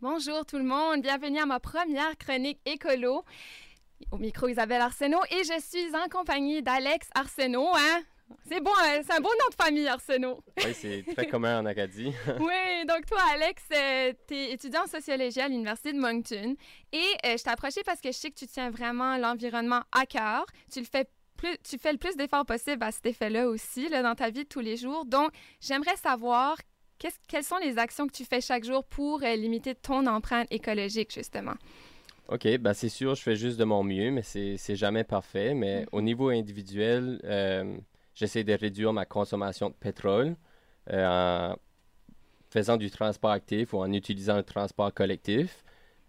Bonjour tout le monde, bienvenue à ma première chronique écolo. Au micro Isabelle Arsenault et je suis en compagnie d'Alex Arsenault, hein? C'est bon, hein? c'est un beau nom de famille, Arsenault. Oui, c'est très commun en Acadie. oui, donc toi, Alex, euh, tu es étudiant en sociologie à l'Université de Moncton et euh, je t'ai approché parce que je sais que tu tiens vraiment l'environnement à cœur. Tu le fais plus, tu fais le plus d'efforts possible à cet effet-là aussi là, dans ta vie de tous les jours. Donc, j'aimerais savoir qu'est-ce- quelles sont les actions que tu fais chaque jour pour euh, limiter ton empreinte écologique, justement? OK, ben c'est sûr, je fais juste de mon mieux, mais c'est jamais parfait. Mais Mhm. au niveau individuel, euh, j'essaie de réduire ma consommation de pétrole euh, en faisant du transport actif ou en utilisant le transport collectif.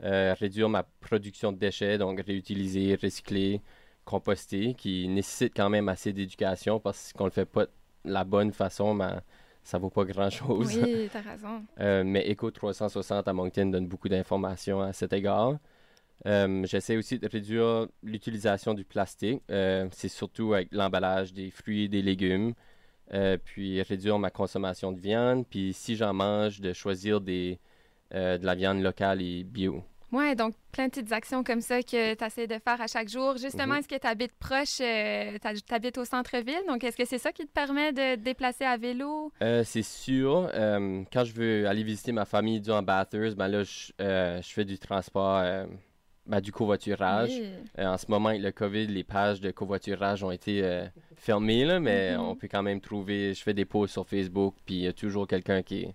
Euh, réduire ma production de déchets, donc réutiliser, recycler, composter, qui nécessite quand même assez d'éducation parce qu'on le fait pas de la bonne façon, ben, ça vaut pas grand-chose. Oui, t'as raison. Euh, mais Eco 360 à Moncton donne beaucoup d'informations à cet égard. Euh, J'essaie aussi de réduire l'utilisation du plastique. Euh, C'est surtout avec l'emballage des fruits et des légumes. Euh, puis réduire ma consommation de viande. Puis si j'en mange, de choisir des, de la viande locale et bio. Ouais, donc plein de petites actions comme ça que tu essaies de faire à chaque jour. Justement, Mhm. est-ce que tu habites proche, euh, tu habites au centre-ville? Donc, est-ce que c'est ça qui te permet de te déplacer à vélo? Euh, c'est sûr. euh, quand je veux aller visiter ma famille durant Bathurst, ben là, je, je fais du transport, ben, du covoiturage. Euh, en ce moment, avec le COVID, les pages de covoiturage ont été euh, fermées, là, mais Mhm. on peut quand même trouver. Je fais des posts sur Facebook, puis il y a toujours quelqu'un qui,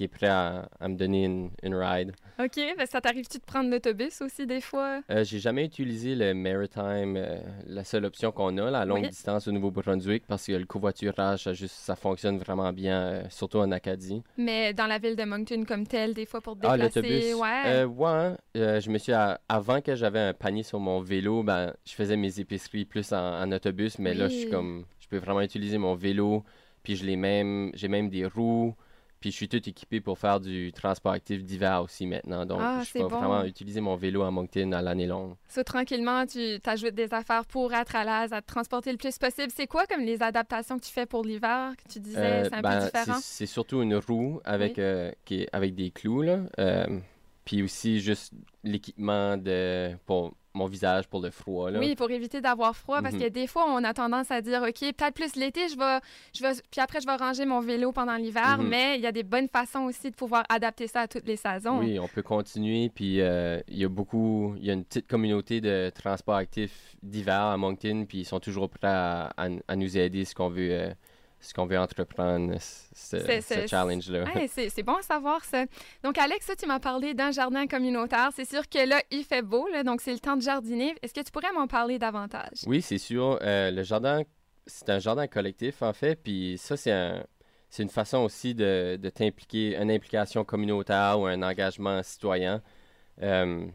qui est prêt à, à me donner une, une ride. OK, ben, ça t'arrive-tu de prendre l'autobus aussi des fois? Euh, J'ai jamais utilisé le Maritime, euh, la seule option qu'on a, la longue Oui. distance au Nouveau-Brunswick, parce que le covoiturage, ça, juste, ça fonctionne vraiment bien, euh, surtout en Acadie. Mais dans la ville de Moncton comme telle, des fois pour te Ah, déplacer. l'autobus? ouais. Ouais, euh, je me suis. à- avant que j'avais un panier sur mon vélo, ben, je faisais mes épiceries plus en, en autobus, mais là, je suis comme. Je peux vraiment utiliser mon vélo, puis je l'ai même. J'ai même des roues, puis je suis tout équipé pour faire du transport actif d'hiver aussi maintenant. Donc, Ah, je peux bon. vraiment utiliser mon vélo à Moncton à l'année longue. So, tranquillement, tu t'ajoutes des affaires pour être à l'aise, à te transporter le plus possible. C'est quoi comme les adaptations que tu fais pour l'hiver que tu disais? Euh, c'est un ben, peu différent? c'est- C'est surtout une roue avec, Oui. euh, qui est, avec des clous, là. Euh, puis aussi juste l'équipement de pour mon visage pour le froid, là. Oui, pour éviter d'avoir froid, parce Mhm. que des fois, on a tendance à dire, OK, peut-être plus l'été, je vais, je vais, puis après, je vais ranger mon vélo pendant l'hiver, Mhm. mais il y a des bonnes façons aussi de pouvoir adapter ça à toutes les saisons. Oui, on peut continuer. Puis euh, il y a beaucoup, il y a une petite communauté de transport actif d'hiver à Moncton. Puis ils sont toujours prêts à, à- à nous aider ce qu'on veut, euh, ce qu'on veut entreprendre, ce, challenge-là. Hey, c'est bon à savoir ça. Donc, Alex, ça, tu m'as parlé d'un jardin communautaire. C'est sûr que là, il fait beau, là, donc c'est le temps de jardiner. Est-ce que tu pourrais m'en parler davantage? Oui, c'est sûr. Euh, le jardin, c'est un jardin collectif en fait. Puis ça, c'est un, c'est une façon aussi de, de t'impliquer, une implication communautaire ou un engagement citoyen. Euh,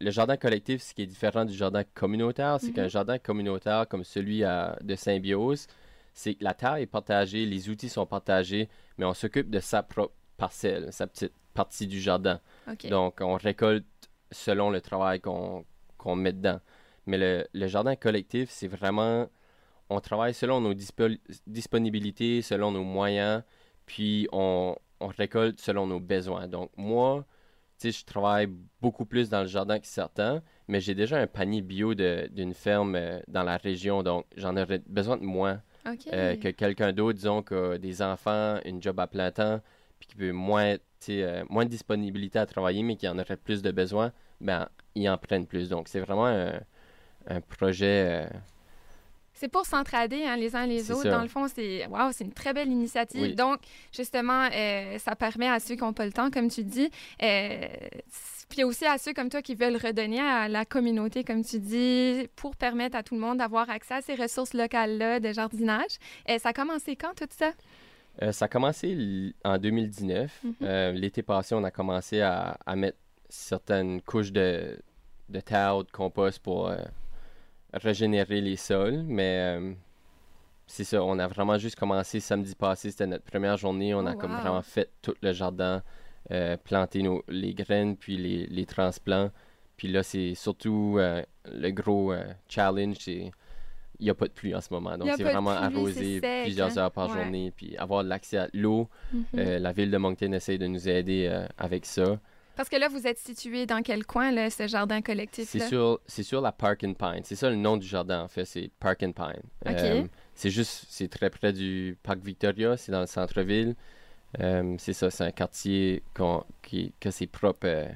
le jardin collectif, ce qui est différent du jardin communautaire, c'est Mhm. qu'un jardin communautaire comme celui à- de Symbiose, c'est que la terre est partagée, les outils sont partagés, mais on s'occupe de sa propre parcelle, sa petite partie du jardin. Donc, on récolte selon le travail qu'on qu'on met dedans. Mais le, le jardin collectif, c'est vraiment. On travaille selon nos dispo- disponibilités, selon nos moyens, puis on, on récolte selon nos besoins. Donc, moi, tu sais, je travaille beaucoup plus dans le jardin que certains, mais j'ai déjà un panier bio d'une ferme euh, dans la région, donc j'en aurais besoin de moins Euh, que quelqu'un d'autre, disons, qui a des enfants, une job à plein temps, puis qui veut moins, euh, moins de disponibilité à travailler, mais qui en aurait plus de besoin, ben, ils en prennent plus. Donc, c'est vraiment un, un projet. C'est pour s'entraider hein, les uns les autres. ça. Dans le fond, c'est wow, c'est une très belle initiative. Oui. Donc, justement, euh, ça permet à ceux qui n'ont pas le temps, comme tu dis, euh, puis aussi à ceux comme toi qui veulent redonner à la communauté, comme tu dis, pour permettre à tout le monde d'avoir accès à ces ressources locales-là de jardinage. Euh, ça a commencé quand tout ça? euh, ça a commencé en 2019. Mhm. Euh, L'été passé, on a commencé à, à mettre certaines couches de, de terre ou de compost pour régénérer les sols, mais euh, c'est ça, on a vraiment juste commencé samedi passé, c'était notre première journée, on a Oh, comme vraiment fait tout le jardin, euh, planté nos, les graines, puis les, les transplants. Puis là, c'est surtout euh, le gros challenge, c'est il n'y a pas de pluie en ce moment. Donc, c'est vraiment arrosé sec, plusieurs hein? heures par Ouais. journée. Puis avoir l'accès à l'eau, Mhm. la ville de Moncton essaie de nous aider avec ça. Parce que là, vous êtes situé dans quel coin, là, ce jardin C'est sur, c'est sur la Park and Pine. C'est ça le nom du jardin, en fait. C'est Park and Pine. Euh, Ok. c'est juste, c'est très près du Parc Victoria. C'est dans le centre-ville. Euh, c'est ça, c'est un quartier qui, que ses propres euh,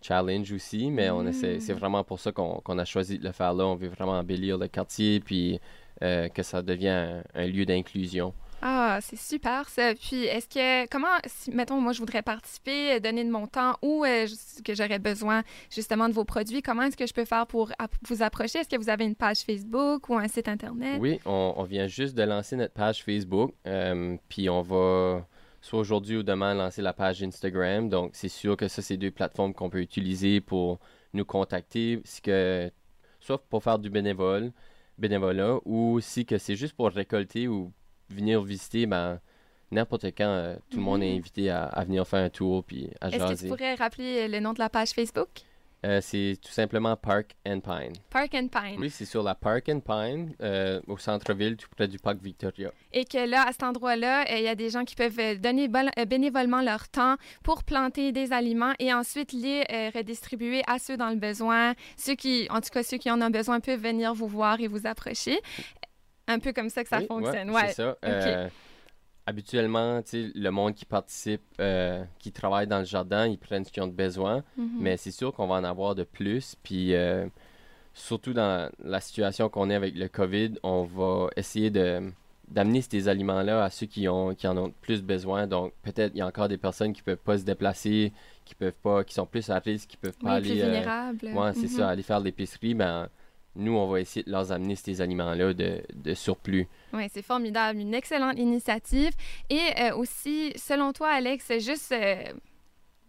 challenge aussi. Mais on essaie, Mm. c'est vraiment pour ça qu'on, a choisi de le faire là. On veut vraiment embellir le quartier puis euh, que ça devienne un, un lieu d'inclusion. Ah, c'est super ça. Puis, est-ce que, comment, si, mettons, moi, je voudrais participer, euh, donner de mon temps ou euh, que j'aurais besoin justement de vos produits, comment est-ce que je peux faire pour vous approcher? Est-ce que vous avez une page Facebook ou un site Internet? Oui, on, vient juste de lancer notre page Facebook. euh, puis on va, soit aujourd'hui ou demain, lancer la page Instagram. Donc, c'est sûr que ça, c'est deux plateformes qu'on peut utiliser pour nous contacter. Que, soit pour faire du bénévolat, ou si que c'est juste pour récolter ou venir visiter, ben, n'importe quand, euh, tout le monde est Mhm. invité à, à venir faire un tour puis à Est-ce que tu pourrais rappeler le nom de la page Facebook? Euh, c'est tout simplement Park and Pine. Park and Pine. Oui, c'est sur la Park and Pine, euh, au centre-ville, tout près du parc Victoria. Et que là, à cet endroit-là, euh, il y a des gens qui peuvent euh, donner euh, bénévolement leur temps pour planter des aliments et ensuite les euh, redistribuer à ceux dans le besoin. Ceux qui, en tout cas, ceux qui en ont besoin peuvent venir vous voir et vous approcher. Un peu comme ça que ça Oui, fonctionne. ouais, Ouais. C'est ça. Euh, habituellement, le monde qui participe, euh, qui travaille dans le jardin, ils prennent ce qu'ils ont de besoin, Mhm. mais c'est sûr qu'on va en avoir de plus. Puis, euh, surtout dans la situation qu'on est avec le COVID, on va essayer de d'amener ces aliments-là à ceux qui, ont, qui en ont plus besoin. Donc, peut-être il y a encore des personnes qui peuvent pas se déplacer, qui peuvent pas, qui sont plus à risque, qui peuvent pas Oui, plus aller... euh, vulnérable. Ouais, c'est Mhm. ça, aller faire l'épicerie, ben, nous, on va essayer de leur amener ces aliments-là de, de surplus. Oui, c'est formidable. Une excellente initiative. Et euh, aussi, selon toi, Alex, c'est juste euh,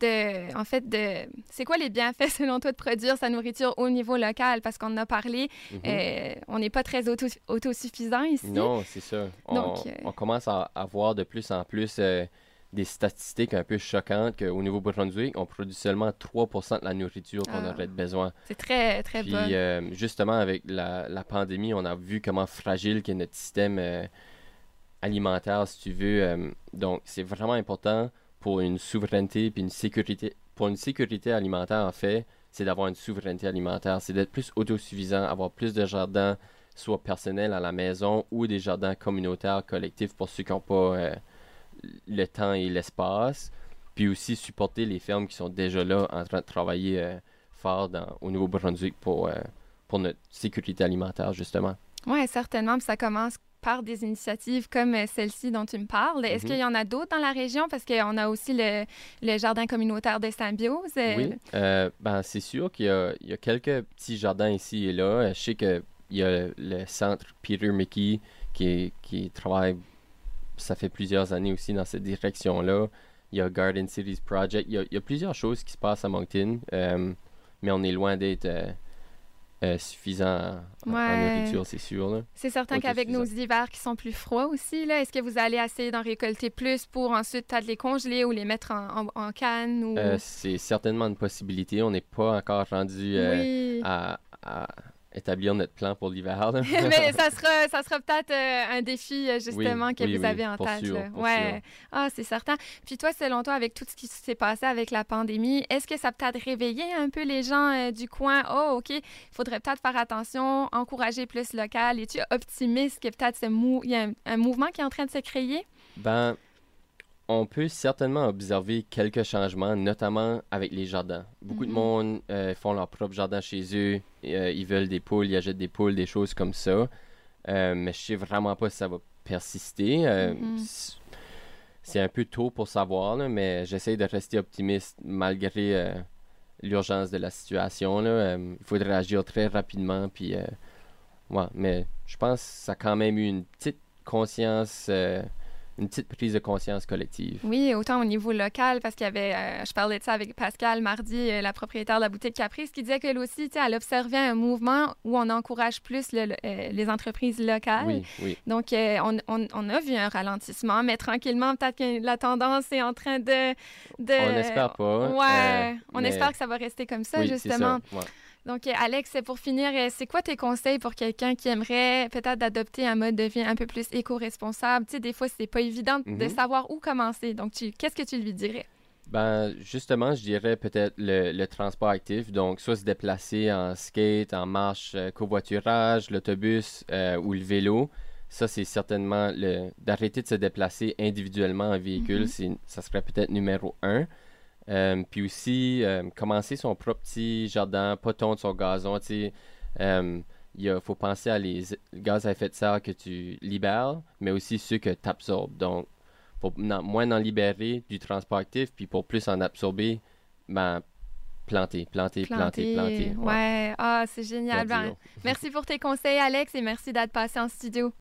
de. En fait, de. C'est quoi les bienfaits, selon toi, de produire sa nourriture au niveau local? Parce qu'on en a parlé, Mhm. euh, on n'est pas très auto- autosuffisant ici. Non, c'est ça. On, Donc, on commence à, à voir de plus en plus des statistiques un peu choquantes qu'au Nouveau-Brunswick, on produit seulement 3% de la nourriture qu'on Ah. aurait besoin. C'est très, très Puis bon. euh, justement, avec la, la pandémie, on a vu comment fragile qu'est notre système euh, alimentaire, si tu veux. euh, donc, c'est vraiment important pour une souveraineté puis une sécurité. Pour une sécurité alimentaire, en fait, c'est d'avoir une souveraineté alimentaire. C'est d'être plus autosuffisant, avoir plus de jardins, soit personnels à la maison ou des jardins communautaires, collectifs pour ceux qui n'ont pas le temps et l'espace. Puis aussi supporter les fermes qui sont déjà là en train de travailler euh, fort dans, au Nouveau-Brunswick pour, euh, pour notre sécurité alimentaire, justement. Oui, certainement. Puis ça commence par des initiatives comme euh, celle-ci dont tu me parles. Est-ce Mhm. qu'il y en a d'autres dans la région? Parce qu'on a aussi le, le jardin communautaire de Symbiose. euh, Oui, euh, ben, c'est sûr qu'il y a, il y a quelques petits jardins ici et là. Je sais qu'il y a le centre Peter Mickey qui, qui travaille, ça fait plusieurs années aussi dans cette direction-là. Il y a Garden Cities Project. Il y a, il y a plusieurs choses qui se passent à Moncton, euh, mais on est loin d'être euh, euh, suffisant en, en Ouais. nourriture, c'est sûr. C'est certain qu'avec nos hivers qui sont plus froids aussi, là, est-ce que vous allez essayer d'en récolter plus pour ensuite peut-être les congeler ou les mettre en, en, en canne? Ou... C'est certainement une possibilité. On n'est pas encore rendu à établir notre plan pour l'hiver. Mais ça sera, ça sera peut-être euh, un défi, euh, justement, Oui, que oui, vous oui, avez en tête. sûr, ouais. Ah, c'est certain. Puis toi, selon toi, avec tout ce qui s'est passé avec la pandémie, est-ce que ça peut-être réveillé un peu les gens euh, du coin? Oh, OK, il faudrait peut-être faire attention, encourager plus local. Es-tu optimiste que peut-être il y a un, un mouvement qui est en train de se créer? Ben, on peut certainement observer quelques changements, notamment avec les jardins. Beaucoup de Mhm. monde euh, font leur propre jardin chez eux. et, euh, ils veulent des poules, ils achètent des poules, des choses comme ça. Euh, mais je sais vraiment pas si ça va persister. Mhm. C'est un peu tôt pour savoir, là, mais j'essaie de rester optimiste malgré l'urgence de la situation. là. Il faudrait agir très rapidement. Puis, ouais, mais je pense que ça a quand même eu une petite conscience, une petite prise de conscience collective. Oui, autant au niveau local, parce qu'il y avait, euh, je parlais de ça avec Pascal mardi, euh, la propriétaire de la boutique Caprice, qui disait qu'elle aussi, tu sais, elle observait un mouvement où on encourage plus le- le- euh, les entreprises locales. Oui, oui. Donc, on, on- on a vu un ralentissement, mais tranquillement, peut-être que la tendance est en train de... de... On n'espère pas. Ouais, euh, on mais- espère que ça va rester comme ça, oui, c'est justement. ça, ouais. Donc, euh, Alex, pour finir, euh, c'est quoi tes conseils pour quelqu'un qui aimerait peut-être adopter un mode de vie un peu plus éco-responsable? Tu sais, des fois, c'est pas évident de Mhm. savoir où commencer. Donc, tu- qu'est-ce que tu lui dirais? Ben, justement, je dirais peut-être le, le transport actif. Donc, soit se déplacer en skate, en marche, euh, covoiturage, l'autobus euh, ou le vélo. Ça, c'est certainement le d'arrêter de se déplacer individuellement en véhicule. Mhm. c'est, ça serait peut-être numéro un. Euh, puis aussi, euh, commencer son propre petit jardin, pas tondre son gazon. Sais, Euh, il faut penser à les gaz à effet de serre que tu libères, mais aussi ceux que tu absorbes. Donc, pour moins en libérer du transport actif, puis pour plus en absorber, ben, planter, planter, planter, planter. Ouais, ah, c'est génial. Ben, merci pour tes conseils, Alex, et merci d'être passé en studio.